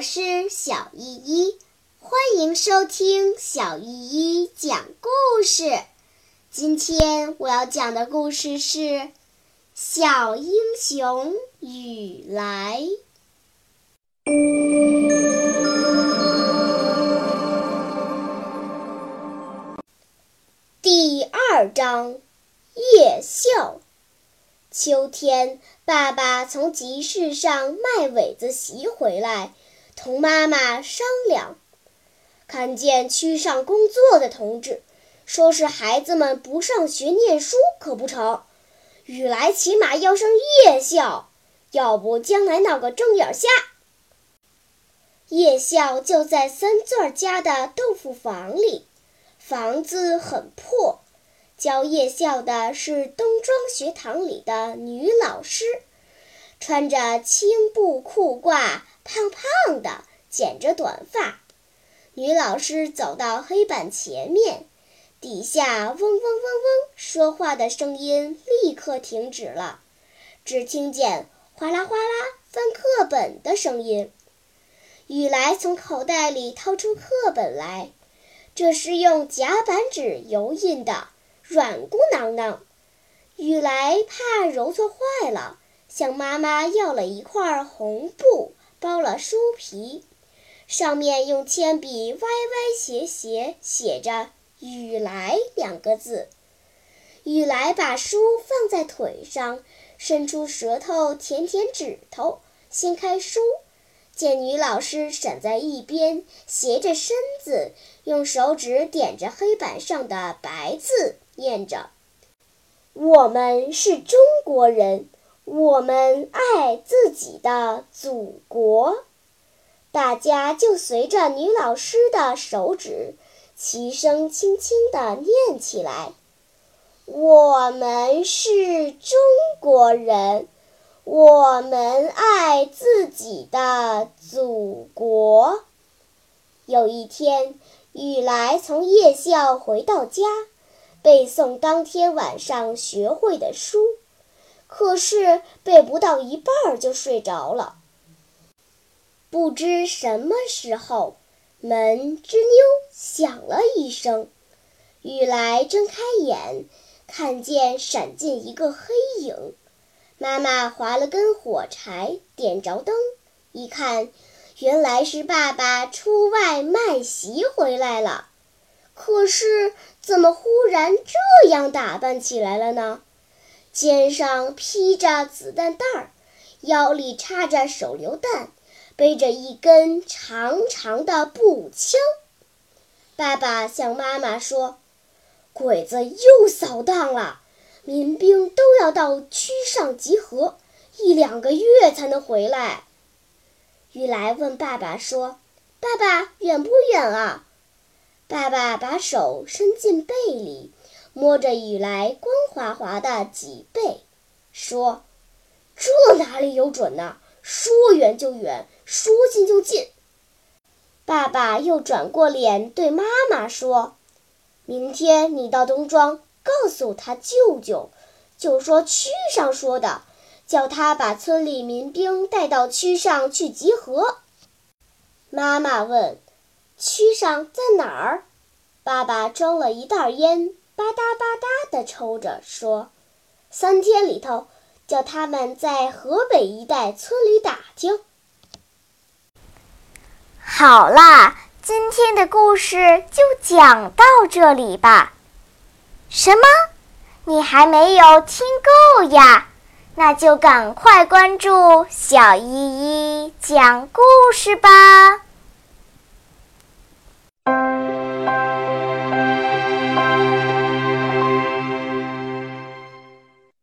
我是小依依，欢迎收听小依依讲故事。今天我要讲的故事是《小英雄雨来》第二章：夜校。秋天，爸爸从集市上卖苇子席回来，同妈妈商量，看见区上工作的同志，说是孩子们不上学念书可不成，雨来起码要上夜校，要不将来闹个睁眼瞎。夜校就在三钻家的豆腐房里，房子很破。教夜校的是东庄学堂里的女老师，穿着青布裤褂，胖胖的，剪着短发。女老师走到黑板前面，底下嗡嗡嗡嗡说话的声音立刻停止了，只听见哗啦哗啦翻课本的声音。雨来从口袋里掏出课本来，这是用夹板纸油印的。软咕囊囊，雨来怕揉搓坏了，向妈妈要了一块红布，包了书皮，上面用铅笔歪歪斜斜写着“雨来”两个字。雨来把书放在腿上，伸出舌头舔舔指头，掀开书，见女老师闪在一边，斜着身子，用手指点着黑板上的白字。念着：“我们是中国人，我们爱自己的祖国。”大家就随着女老师的手指，齐声轻轻地念起来：“我们是中国人，我们爱自己的祖国。”有一天，雨来从夜校回到家。背诵当天晚上学会的书，可是背不到一半就睡着了。不知什么时候，门吱扭响了一声，雨来睁开眼，看见闪进一个黑影。妈妈划了根火柴，点着灯，一看，原来是爸爸出外卖席回来了。可是，怎么忽然这样打扮起来了呢？肩上披着子弹袋儿，腰里插着手榴弹，背着一根长长的步枪。爸爸向妈妈说：“鬼子又扫荡了，民兵都要到区上集合，一两个月才能回来。”雨来问爸爸说：“爸爸，远不远啊？”爸爸把手伸进背里，摸着雨来光滑滑的脊背，说：“这哪里有准呢？说远就远，说近就近。”爸爸又转过脸对妈妈说：“明天你到东庄，告诉他舅舅，就说区上说的，叫他把村里民兵带到区上去集合。”妈妈问。区上在哪儿？爸爸装了一袋烟，吧嗒吧嗒地抽着，说：“三天里头，叫他们在河北一带村里打听。”好啦，今天的故事就讲到这里吧。什么？你还没有听够呀？那就赶快关注小依依讲故事吧。